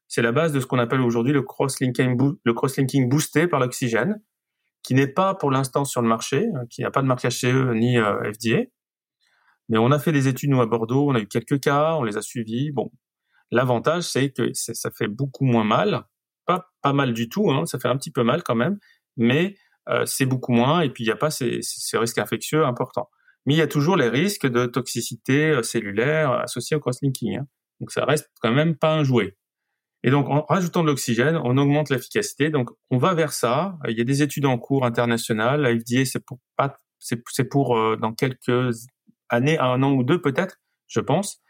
C: c'est la base de ce qu'on appelle aujourd'hui le cross-linking boosté par l'oxygène qui n'est pas pour l'instant sur le marché, hein, qui n'a pas de marque HCE ni euh, FDA. Mais on a fait des études nous à Bordeaux, on a eu quelques cas, on les a suivis. Bon, l'avantage c'est que ça fait beaucoup moins mal, pas mal du tout, hein, ça fait un petit peu mal quand même, mais euh, c'est beaucoup moins et puis il n'y a pas ces, risques infectieux importants. Mais il y a toujours les risques de toxicité euh, cellulaire associés au cross-linking. Donc ça reste quand même pas un jouet. Et donc, en rajoutant de l'oxygène, on augmente l'efficacité. Donc, on va vers ça. Il y a des études en cours internationales. La FDA, c'est pour pas, c'est pour euh, dans quelques années, un an ou deux peut-être, je pense.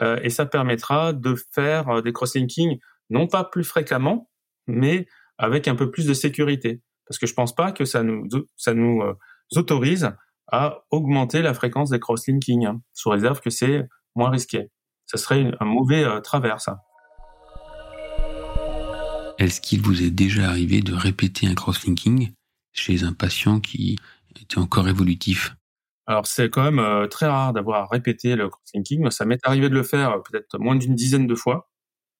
C: Euh, et ça permettra de faire euh, des cross-linking non pas plus fréquemment, mais avec un peu plus de sécurité. Parce que je pense pas que ça nous, ça nous autorise à augmenter la fréquence des cross-linking, hein, sous réserve que c'est moins risqué. Ça serait un mauvais travers, ça.
D: Est-ce qu'il vous est déjà arrivé de répéter un crosslinking chez un patient qui était encore évolutif?
C: Alors c'est quand même euh, très rare d'avoir répété le crosslinking. Ça m'est arrivé de le faire euh, peut-être moins d'une dizaine de fois.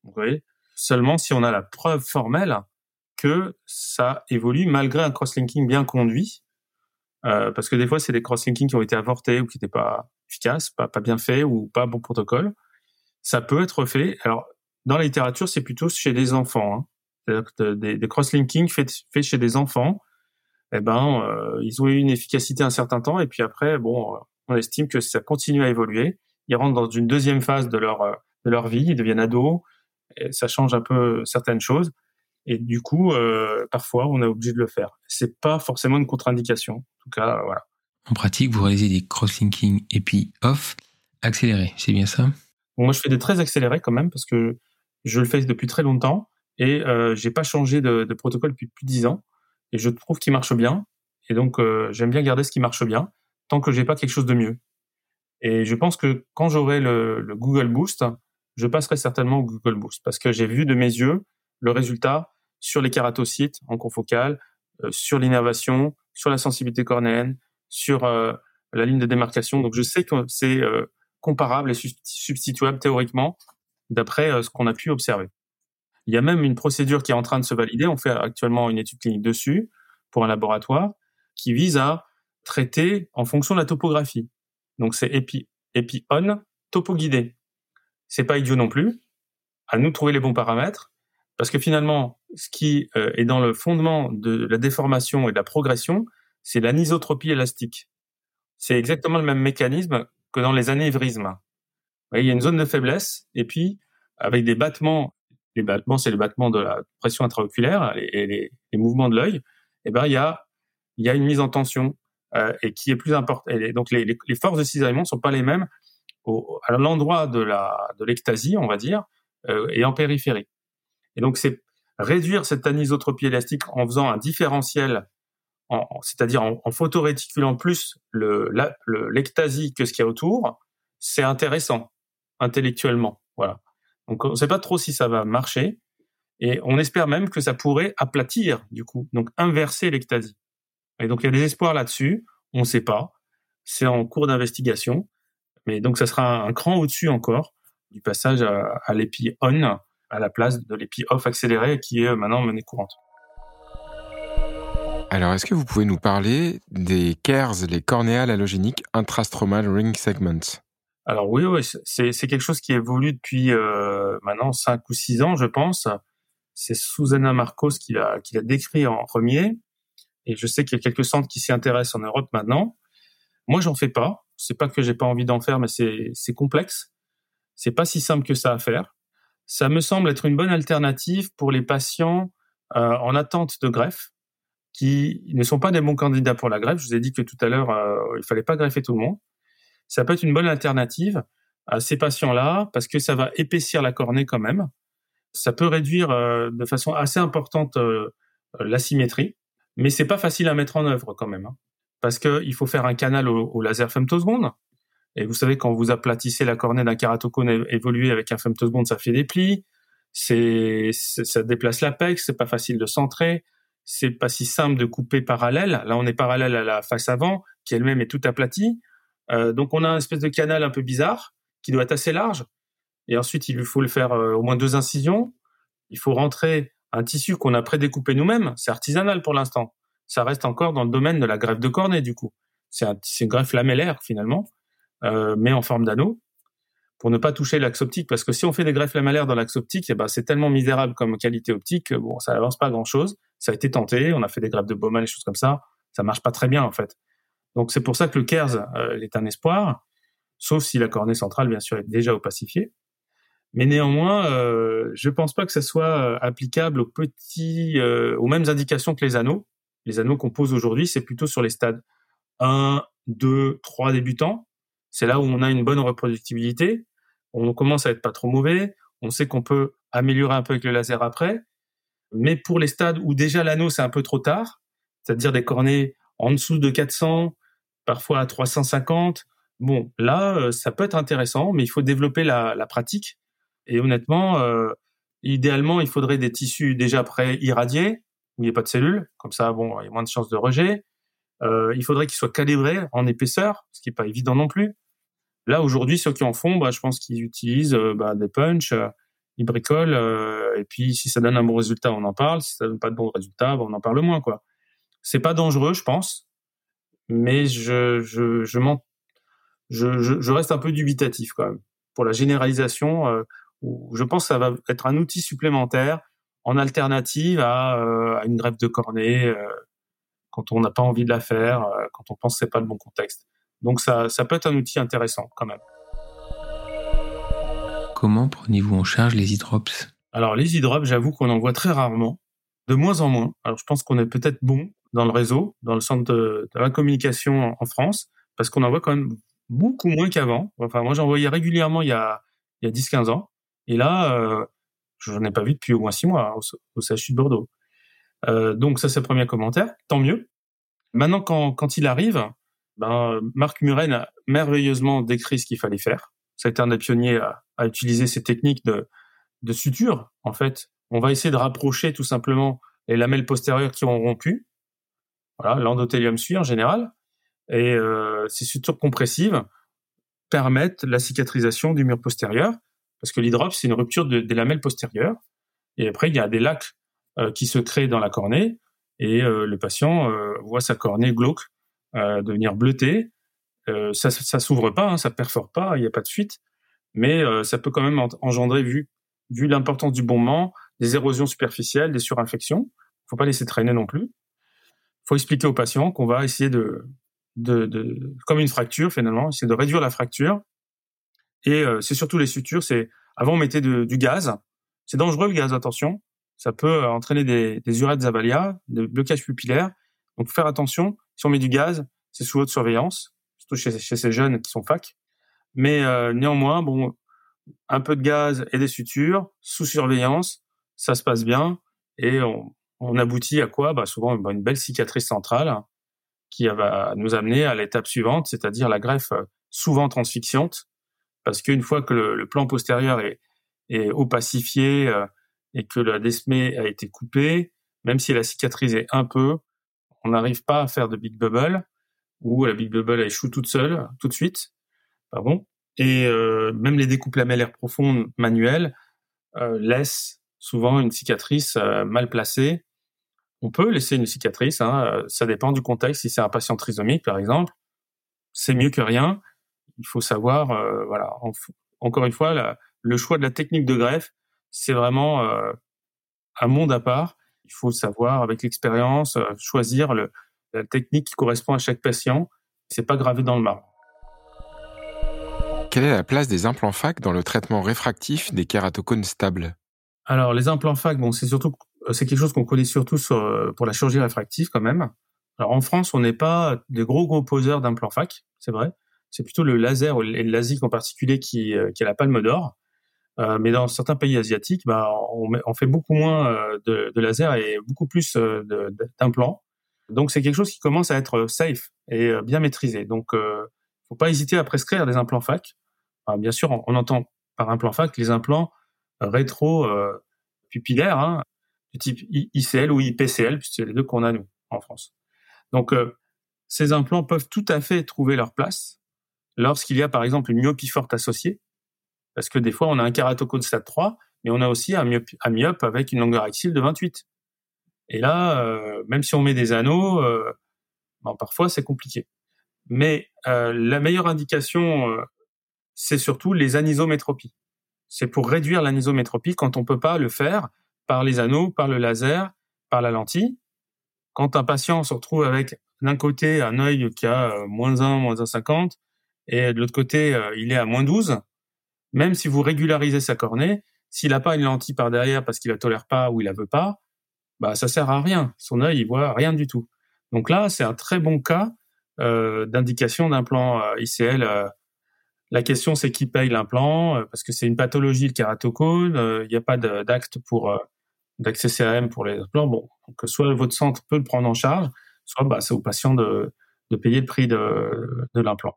C: Vous voyez? Seulement si on a la preuve formelle que ça évolue malgré un crosslinking bien conduit. Euh, parce que des fois c'est des crosslinking qui ont été avortés ou qui n'étaient pas efficaces, pas, pas bien faits ou pas bon protocole. Ça peut être fait. Alors dans la littérature c'est plutôt chez les enfants. Hein des, des cross-linking faits fait chez des enfants, eh ben, euh, ils ont eu une efficacité un certain temps, et puis après, bon, euh, on estime que ça continue à évoluer. Ils rentrent dans une deuxième phase de leur euh, de leur vie, ils deviennent ados, et ça change un peu certaines choses, et du coup, parfois, on est obligé de le faire. C'est pas forcément une contre-indication. En tout cas, voilà.
D: En pratique, vous réalisez des cross-linking puis off accélérés, c'est bien ça?
C: Moi, je fais des très accélérés quand même parce que je le fais depuis très longtemps et euh, j'ai pas changé de, protocole depuis plus de dix ans et je trouve qu'il marche bien et donc euh, j'aime bien garder ce qui marche bien tant que j'ai pas quelque chose de mieux. Et je pense que quand j'aurai le, le, Google Boost, je passerai certainement au Google Boost parce que j'ai vu de mes yeux le résultat sur les kératocytes en confocal, euh, sur l'innervation, sur la sensibilité cornéenne, sur euh, la ligne de démarcation. Donc je sais que c'est euh, comparable et substituable théoriquement d'après ce qu'on a pu observer. Il y a même une procédure qui est en train de se valider. On fait actuellement une étude clinique dessus pour un laboratoire qui vise à traiter en fonction de la topographie. Donc c'est EPI, EPI on, topo guidé. C'est pas idiot non plus. À nous trouver les bons paramètres. Parce que finalement, ce qui euh, est dans le fondement de la déformation et de la progression, c'est l'anisotropie élastique. C'est exactement le même mécanisme que dans les anévrismes. Il y a une zone de faiblesse, et puis, avec des battements les battements, c'est le battement de la pression intraoculaire et les, mouvements de l'œil, eh ben il y a il y a une mise en tension euh, et qui est plus importante. Donc les, les, forces de cisaillement sont pas les mêmes à l'endroit de la de l'ectasie, on va dire, euh, et en périphérie. Et donc c'est réduire cette anisotropie élastique en faisant un différentiel, c'est-à-dire en, photoréticulant plus le l'ectasie que ce qu'il y a autour, c'est intéressant intellectuellement. Voilà. Donc on ne sait pas trop si ça va marcher et on espère même que ça pourrait aplatir du coup, donc inverser l'ectasie. Et donc il y a des espoirs là-dessus, on ne sait pas, c'est en cours d'investigation, mais donc ça sera un cran au-dessus encore du passage à, à l'épi on à la place de l'épi off accéléré qui est maintenant menée courante.
B: Alors, est-ce que vous pouvez nous parler des CARES, les cornéales allogéniques intrastromal ring segments?
C: Alors oui, oui c'est quelque chose qui évolue depuis euh, maintenant cinq ou six ans, je pense. C'est Susanna Marcos qui l'a qui l'a décrit en premier, et je sais qu'il y a quelques centres qui s'y intéressent en Europe maintenant. Moi, j'en fais pas. C'est pas que j'ai pas envie d'en faire, mais c'est c'est complexe. C'est pas si simple que ça à faire. Ça me semble être une bonne alternative pour les patients euh, en attente de greffe qui ne sont pas des bons candidats pour la greffe. Je vous ai dit que tout à l'heure, euh, il fallait pas greffer tout le monde ça peut être une bonne alternative à ces patients-là parce que ça va épaissir la cornée quand même. Ça peut réduire de façon assez importante l'asymétrie, mais c'est pas facile à mettre en œuvre quand même, hein, parce qu'il faut faire un canal au, laser femtoseconde. Et vous savez, quand vous aplatissez la cornée d'un kératocone évolué avec un femtoseconde, ça fait des plis. Ça déplace l'apex, c'est pas facile de centrer c'est pas si simple de couper parallèle. Là, on est parallèle à la face avant, qui elle-même est toute aplatie. Euh, donc, on a une espèce de canal un peu bizarre qui doit être assez large. Et ensuite, il lui faut le faire euh, au moins deux incisions. Il faut rentrer un tissu qu'on a prédécoupé nous-mêmes. C'est artisanal pour l'instant. Ça reste encore dans le domaine de la greffe de cornée, du coup. C'est une greffe lamellaire, finalement, euh, mais en forme d'anneau pour ne pas toucher l'axe optique, parce que si on fait des greffes lamellaires dans l'axe optique, eh ben c'est tellement misérable comme qualité optique, bon, ça n'avance pas grand-chose. Ça a été tenté, on a fait des greffes de Bowman, des choses comme ça, ça marche pas très bien en fait. Donc c'est pour ça que le KERS euh, est un espoir, sauf si la cornée centrale bien sûr est déjà opacifiée. Mais néanmoins, euh, je pense pas que ça soit euh, applicable aux petits, euh, aux mêmes indications que les anneaux. Les anneaux qu'on pose aujourd'hui, c'est plutôt sur les stades 1, 2, 3 débutants. C'est là où on a une bonne reproductibilité on commence à être pas trop mauvais, on sait qu'on peut améliorer un peu avec le laser après, mais pour les stades où déjà l'anneau c'est un peu trop tard, c'est-à-dire des cornées en dessous de 400, parfois à 350, bon là euh, ça peut être intéressant, mais il faut développer la, pratique. Et honnêtement, euh, idéalement il faudrait des tissus déjà pré irradiés où il n'y a pas de cellules, comme ça bon il y a moins de chances de rejet. Euh, il faudrait qu'ils soient calibrés en épaisseur, ce qui n'est pas évident non plus. Là, aujourd'hui, ceux qui en font, bah, je pense qu'ils utilisent euh, bah, des punch, euh, ils bricolent, euh, et puis si ça donne un bon résultat, on en parle. Si ça donne pas de bon résultat, bah, on en parle moins, quoi. C'est pas dangereux, je pense, mais je reste un peu dubitatif quand même pour la généralisation. je pense que ça va être un outil supplémentaire en alternative à, une greffe de cornée quand on n'a pas envie de la faire, quand on pense que c'est pas le bon contexte. Donc ça, ça peut être un outil intéressant quand même.
D: Comment prenez-vous en charge les e-drops
C: Alors les e-drops, j'avoue qu'on en voit très rarement, de moins en moins. Alors je pense qu'on est peut-être bon dans le réseau, dans le centre de, la communication en, France, parce qu'on en voit quand même beaucoup moins qu'avant. Enfin moi j'en voyais régulièrement il y a, il y a 10-15 ans. Et là, euh, je n'en ai pas vu depuis au moins 6 mois hein, au, CHU de Bordeaux. Euh, donc ça c'est le premier commentaire, tant mieux. Maintenant quand, quand il arrive, ben, Marc Muren a merveilleusement décrit ce qu'il fallait faire. Ça a été un des pionniers à, utiliser ces techniques de, suture. En fait, on va essayer de rapprocher tout simplement les lamelles postérieures qui ont rompu. Voilà, l'endothélium suit en général. Et euh, ces sutures compressives permettent la cicatrisation du mur postérieur, parce que l'hydrope, c'est une rupture des lamelles postérieures. Et après, il y a des lacs euh, qui se créent dans la cornée, et euh, le patient voit sa cornée glauque euh, devenir bleuté. Euh, ça, ça s'ouvre pas, hein, ça perfore pas, il n'y a pas de fuite, mais euh, ça peut quand même engendrer, vu, l'importance du bombement, des érosions superficielles, des surinfections. Faut pas laisser traîner non plus. Faut expliquer aux patients qu'on va essayer de, comme une fracture finalement, essayer de réduire la fracture. Et euh, c'est surtout les sutures. C'est avant on mettait du gaz. C'est dangereux le gaz, attention. Ça peut entraîner des, des urettes zavalia, des blocages pupillaires. Donc, faire attention. Si on met du gaz, c'est sous haute surveillance, surtout chez, ces jeunes qui sont fac. Mais euh, néanmoins, bon, un peu de gaz et des sutures sous surveillance, ça se passe bien. Et on, on aboutit à quoi? Bah Souvent une belle cicatrice centrale qui va nous amener à l'étape suivante, c'est-à-dire la greffe euh, souvent transfixiante, parce qu'une fois que le, plan postérieur est, est opacifié euh, et que la desmée a été coupée, même si elle a cicatrisé un peu, on n'arrive pas à faire de big bubble ou la big bubble échoue toute seule tout de suite. Pardon. Et euh, même les découpes lamellaires profondes manuelles euh, laissent souvent une cicatrice euh, mal placée. On peut laisser une cicatrice, hein, ça dépend du contexte. Si c'est un patient trisomique, par exemple, c'est mieux que rien. Il faut savoir, voilà. encore une fois, le choix de la technique de greffe, c'est vraiment un monde à part il faut savoir, avec l'expérience, euh, choisir le, la technique qui correspond à chaque patient. C'est pas gravé dans le marbre.
B: Quelle est la place des implants FAC dans le traitement réfractif des kératocones stables?
C: Alors, les implants FAC, bon, c'est surtout, euh, c'est quelque chose qu'on connaît surtout sur, euh, pour la chirurgie réfractive quand même. Alors, en France, on n'est pas des gros gros poseurs d'implants FAC, c'est vrai. C'est plutôt le laser et le LASIK en particulier qui, qui a la palme d'or. Euh, mais dans certains pays asiatiques, bah, on, on fait beaucoup moins euh, de, de laser et beaucoup plus euh, d'implants. Donc c'est quelque chose qui commence à être safe et bien maîtrisé. Donc euh, faut pas hésiter à prescrire des implants fac. bien sûr, on, entend par implant fac les implants rétro pupillaires hein, du type ICL ou IPCL, puisque c'est les deux qu'on a nous en France. Donc ces implants peuvent tout à fait trouver leur place lorsqu'il y a par exemple une myopie forte associée, parce que des fois on a un kératocone stade 3, mais on a aussi un myope, avec une longueur axiale de 28. Et là, euh, même si on met des anneaux, euh, parfois c'est compliqué. Mais euh, la meilleure indication, c'est surtout les anisométropies. C'est pour réduire l'anisométropie quand on peut pas le faire par les anneaux, par le laser, par la lentille. Quand un patient se retrouve avec d'un côté un œil qui a moins 1, moins 1,50 et de l'autre côté il est à moins 12, même si vous régularisez sa cornée, s'il n'a pas une lentille par derrière parce qu'il la tolère pas ou il la veut pas, bah ça sert à rien. Son œil il voit rien du tout. Donc là c'est un très bon cas euh, d'indication d'implant euh, ICL. la question c'est qui paye l'implant parce que c'est une pathologie le kératocone. Il n'y a pas d'acte pour d'accès CRM pour les implants. Bon, donc soit votre centre peut le prendre en charge, soit bah, c'est au patient de, payer le prix de, l'implant.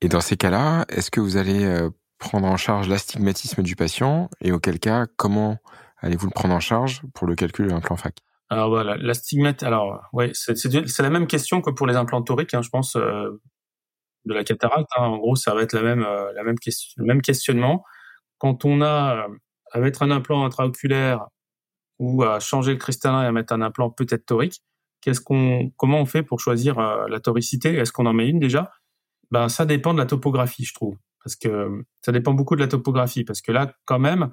B: Et dans ces cas-là, est-ce que vous allez euh, prendre en charge l'astigmatisme du patient et auquel cas, comment allez-vous le prendre en charge pour le calcul de l'implant FAC?
C: Alors voilà, l'astigmatisme, alors c'est la même question que pour les implants toriques, hein, je pense, euh, de la cataracte. Hein. en gros, ça va être la même, euh, le même questionnement. Quand on a à mettre un implant intraoculaire ou à changer le cristallin et à mettre un implant peut-être torique, Qu'est-ce qu'on, comment on fait pour choisir euh, la toricité? Est-ce qu'on en met une déjà? Ben ça dépend de la topographie, je trouve, parce que ça dépend beaucoup de la topographie, parce que là, quand même,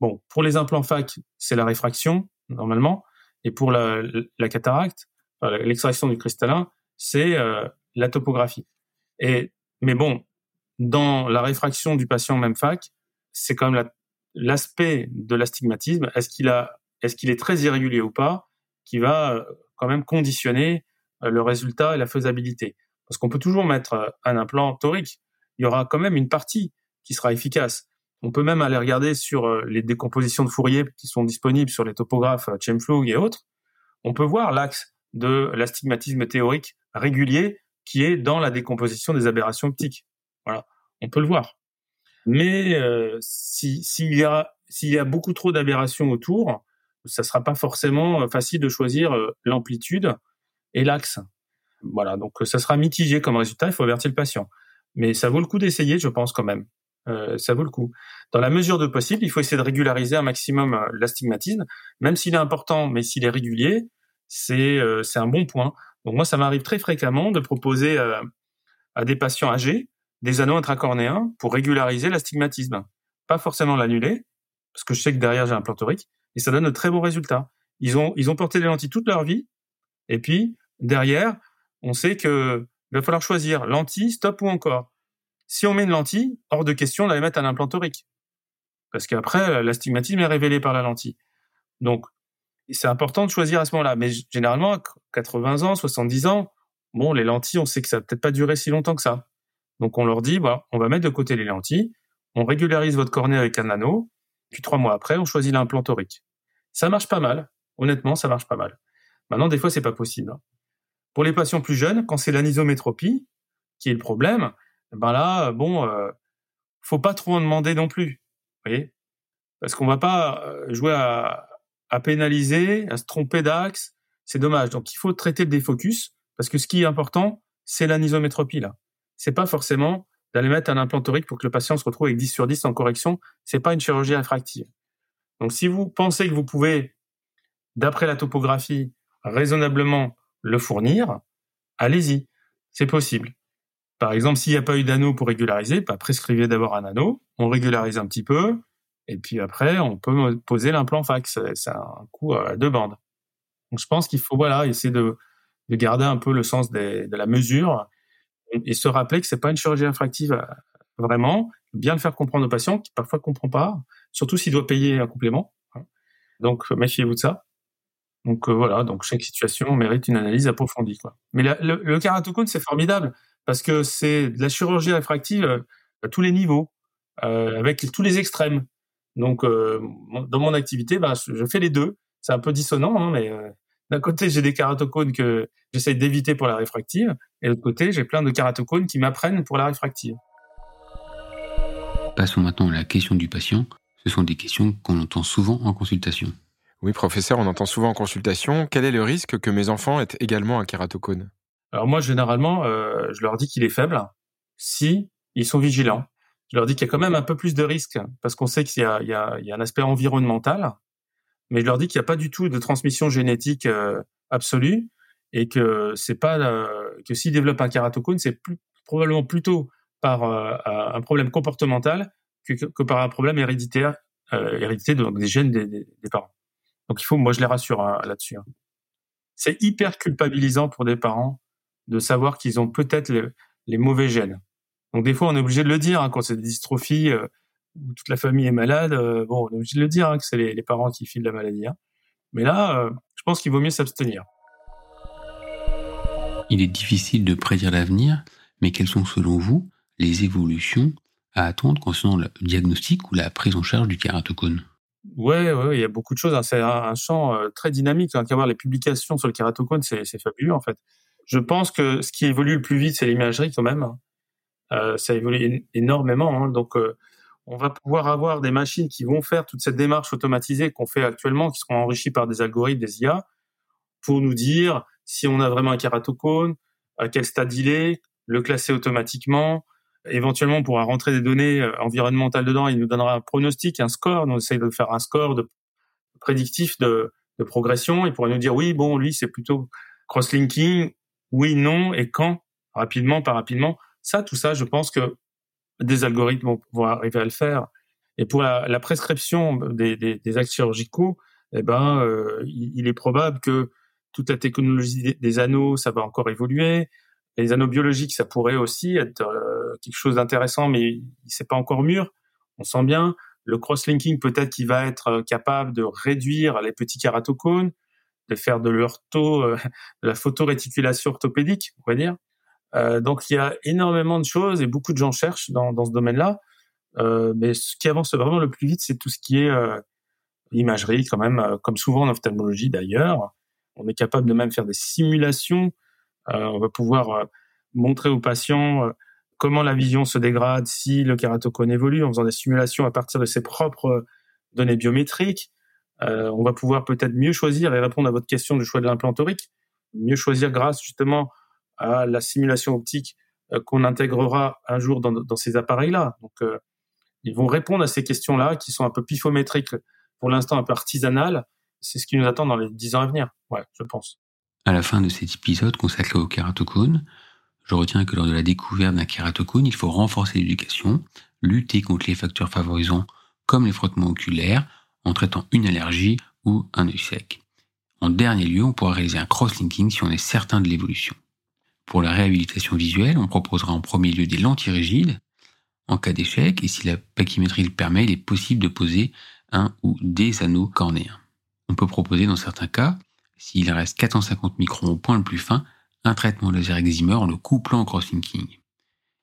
C: bon, pour les implants fac, c'est la réfraction normalement, et pour la, cataracte, l'extraction du cristallin, c'est euh, la topographie. Et mais bon, dans la réfraction du patient même fac, c'est quand même l'aspect de l'astigmatisme. Est-ce qu'il a, est-ce qu'il est très irrégulier ou pas, qui va euh, quand même conditionner euh, le résultat et la faisabilité? Parce qu'on peut toujours mettre euh, un implant torique. Il y aura quand même une partie qui sera efficace. On peut même aller regarder sur euh, les décompositions de Fourier qui sont disponibles sur les topographes Chemflug et autres. On peut voir l'axe de l'astigmatisme théorique régulier qui est dans la décomposition des aberrations optiques. Voilà, on peut le voir. Mais euh, s'il y a y a beaucoup trop d'aberrations autour, ça sera pas forcément euh, facile de choisir euh, l'amplitude et l'axe. Voilà, donc ça sera mitigé comme résultat. Il faut avertir le patient, mais ça vaut le coup d'essayer, je pense quand même. Euh, ça vaut le coup. Dans la mesure de possible, il faut essayer de régulariser un maximum euh, l'astigmatisme, même s'il est important, mais s'il est régulier, c'est c'est un bon point. Donc moi, ça m'arrive très fréquemment de proposer à des patients âgés des anneaux intracornéens pour régulariser l'astigmatisme. Pas forcément l'annuler, parce que je sais que derrière j'ai un plan torique, et ça donne de très bons résultats. Ils ont, ils ont porté des lentilles toute leur vie, et puis derrière, on sait que il va falloir choisir lentille, stop ou encore. Si on met une lentille, hors de question d'aller mettre un implant torique, parce qu'après l'astigmatisme est révélé par la lentille. Donc c'est important de choisir à ce moment-là. Mais généralement, 80 ans, 70 ans, bon, les lentilles, on sait que ça va peut-être pas durer si longtemps que ça. Donc on leur dit, on va mettre de côté les lentilles, on régularise votre cornée avec un anneau, puis trois mois après, on choisit l'implant torique. Ça marche pas mal. Honnêtement, ça marche pas mal. Maintenant, des fois, c'est pas possible. Hein. Pour les patients plus jeunes, quand c'est l'anisométropie qui est le problème, ben là, bon, euh, faut pas trop en demander non plus. Voyez Parce qu'on va pas euh, jouer à, pénaliser, à se tromper d'axe. C'est dommage. Donc, il faut traiter le défocus parce que ce qui est important, c'est l'anisométropie là. C'est pas forcément d'aller mettre un implant torique pour que le patient se retrouve avec 10 sur 10 en correction, c'est pas une chirurgie réfractive. Donc si vous pensez que vous pouvez, d'après la topographie, raisonnablement le fournir, allez-y, c'est possible. Par exemple, s'il n'y a pas eu d'anneau pour régulariser, bah, prescrivez d'abord un anneau, on régularise un petit peu, et puis après, on peut poser l'implant fax. C'est un coup à deux bandes. Donc je pense qu'il faut voilà essayer de, de garder un peu le sens de la mesure et se rappeler que c'est pas une chirurgie infractive vraiment, bien le faire comprendre au patient qui parfois ne comprend pas, surtout s'il doit payer un complément. Hein. Donc méfiez-vous de ça. Donc euh, voilà, donc chaque situation mérite une analyse approfondie. Mais le, le c'est formidable parce que c'est de la chirurgie réfractive euh, à tous les niveaux, euh, avec tous les extrêmes. Donc, dans mon activité, bah, je fais les deux. C'est un peu dissonant, hein, mais d'un côté, j'ai des kératocones que j'essaie d'éviter pour la réfractive, et de l'autre côté, j'ai plein de kératocones qui m'apprennent pour la réfractive.
D: Passons maintenant à la question du patient. Ce sont des questions qu'on entend souvent en consultation.
B: Oui, professeur, on entend souvent en consultation. Quel est le risque que mes enfants aient également un kératocone?
C: Alors moi, généralement, euh, je leur dis qu'il est faible si ils sont vigilants. Je leur dis qu'il y a quand même un peu plus de risques parce qu'on sait qu'il y, a, un aspect environnemental, mais je leur dis qu'il n'y a pas du tout de transmission génétique euh, absolue et que c'est pas euh, que s'ils développent un kératocone, c'est probablement plutôt par euh, un problème comportemental que, par un problème héréditaire, hérédité donc des gènes des parents. Donc il faut, moi je les rassure hein, là-dessus. Hein. C'est hyper culpabilisant pour des parents de savoir qu'ils ont peut-être les, mauvais gènes. Donc des fois on est obligé de le dire hein, quand c'est des dystrophies euh, où toute la famille est malade. Euh, bon, on est obligé de le dire que c'est les, parents qui filent la maladie. Mais là, euh, je pense qu'il vaut mieux s'abstenir.
D: Il est difficile de prédire l'avenir, mais quelles sont selon vous les évolutions à attendre concernant le diagnostic ou la prise en charge du kératocone
C: Ouais, ouais, il y a beaucoup de choses. Hein. C'est un, champ euh, très dynamique. Hein. les publications sur le kératocone, c'est, c'est fabuleux en fait. Je pense que ce qui évolue le plus vite, c'est l'imagerie quand même. Hein. Euh, ça évolue énormément. Hein. Donc, euh, on va pouvoir avoir des machines qui vont faire toute cette démarche automatisée qu'on fait actuellement, qui seront enrichies par des algorithmes, des IA, pour nous dire si on a vraiment un kératocone, à quel stade il est, le classer automatiquement, Éventuellement, on pourra rentrer des données euh, environnementales dedans. Il nous donnera un pronostic, un score. On essaye de faire un score prédictif de, progression. Il pourrait nous dire oui, bon, lui, c'est plutôt cross-linking. Oui, non, et quand? Rapidement, pas rapidement. Ça, tout ça, je pense que des algorithmes vont arriver à le faire. Et pour la, prescription des, actes chirurgicaux, eh ben, euh, il, est probable que toute la technologie des, des, anneaux, ça va encore évoluer. Les anneaux biologiques, ça pourrait aussi être euh, quelque chose d'intéressant, mais c'est pas encore mûr. On sent bien. Le cross-linking, peut-être qu'il va être euh, capable de réduire les petits kératocones, de faire de l'ortho, euh, la photoréticulation orthopédique, on va dire. Euh, donc il y a énormément de choses et beaucoup de gens cherchent dans, dans ce domaine-là. Euh, mais ce qui avance vraiment le plus vite, c'est tout ce qui est imagerie, quand même, comme souvent en ophtalmologie d'ailleurs. On est capable de même faire des simulations on va pouvoir montrer aux patients comment la vision se dégrade si le kératocone évolue en faisant des simulations à partir de ses propres données biométriques. on va pouvoir peut-être mieux choisir et répondre à votre question du choix de l'implant torique, mieux choisir grâce justement à la simulation optique qu'on intégrera un jour dans, dans ces appareils-là. Donc, ils vont répondre à ces questions-là qui sont un peu pifométriques, pour l'instant un peu artisanales. C'est ce qui nous attend dans les dix ans à venir, ouais, je pense.
D: À la fin de cet épisode consacré au kératocone, je retiens que lors de la découverte d'un kératocone, il faut renforcer l'éducation, lutter contre les facteurs favorisants comme les frottements oculaires en traitant une allergie ou un œil sec. En dernier lieu, on pourra réaliser un cross-linking si on est certain de l'évolution. Pour la réhabilitation visuelle, on proposera en premier lieu des lentilles rigides. En cas d'échec, et si la pachymétrie le permet, il est possible de poser un ou des anneaux cornéens. On peut proposer dans certains cas s'il reste 450 microns au point le plus fin, un traitement laser excimer en le couplant au crosslinking.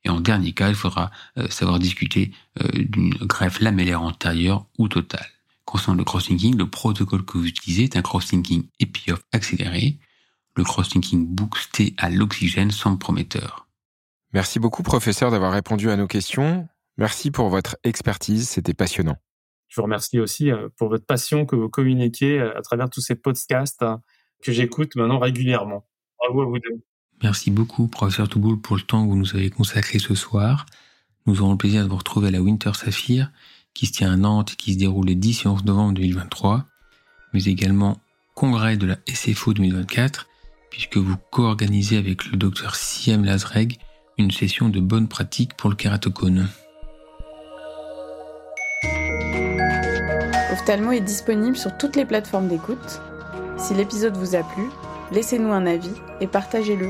D: Et en dernier cas, il faudra euh, savoir discuter euh, d'une greffe lamellaire antérieure ou totale. Concernant le crosslinking, le protocole que vous utilisez est un crosslinking EPIOF accéléré. Le crosslinking boosté à l'oxygène semble prometteur.
B: Merci beaucoup, professeur, d'avoir répondu à nos questions. Merci pour votre expertise, c'était passionnant.
C: Je vous remercie aussi euh, pour votre passion que vous communiquez à travers tous ces podcasts hein, que j'écoute maintenant régulièrement. Bravo à vous deux.
D: Merci beaucoup, professeur Touboul, pour le temps que vous nous avez consacré ce soir. Nous aurons le plaisir de vous retrouver à la Winter Saphir, qui se tient à Nantes et qui se déroule le 10 et 11 novembre 2023, mais également congrès de la SFO 2024, puisque vous co-organisez avec le docteur Siem Lazreg une session de bonnes pratiques pour le kératocone.
A: Ophthalmo est disponible sur toutes les plateformes d'écoute. Si l'épisode vous a plu, laissez-nous un avis et partagez-le.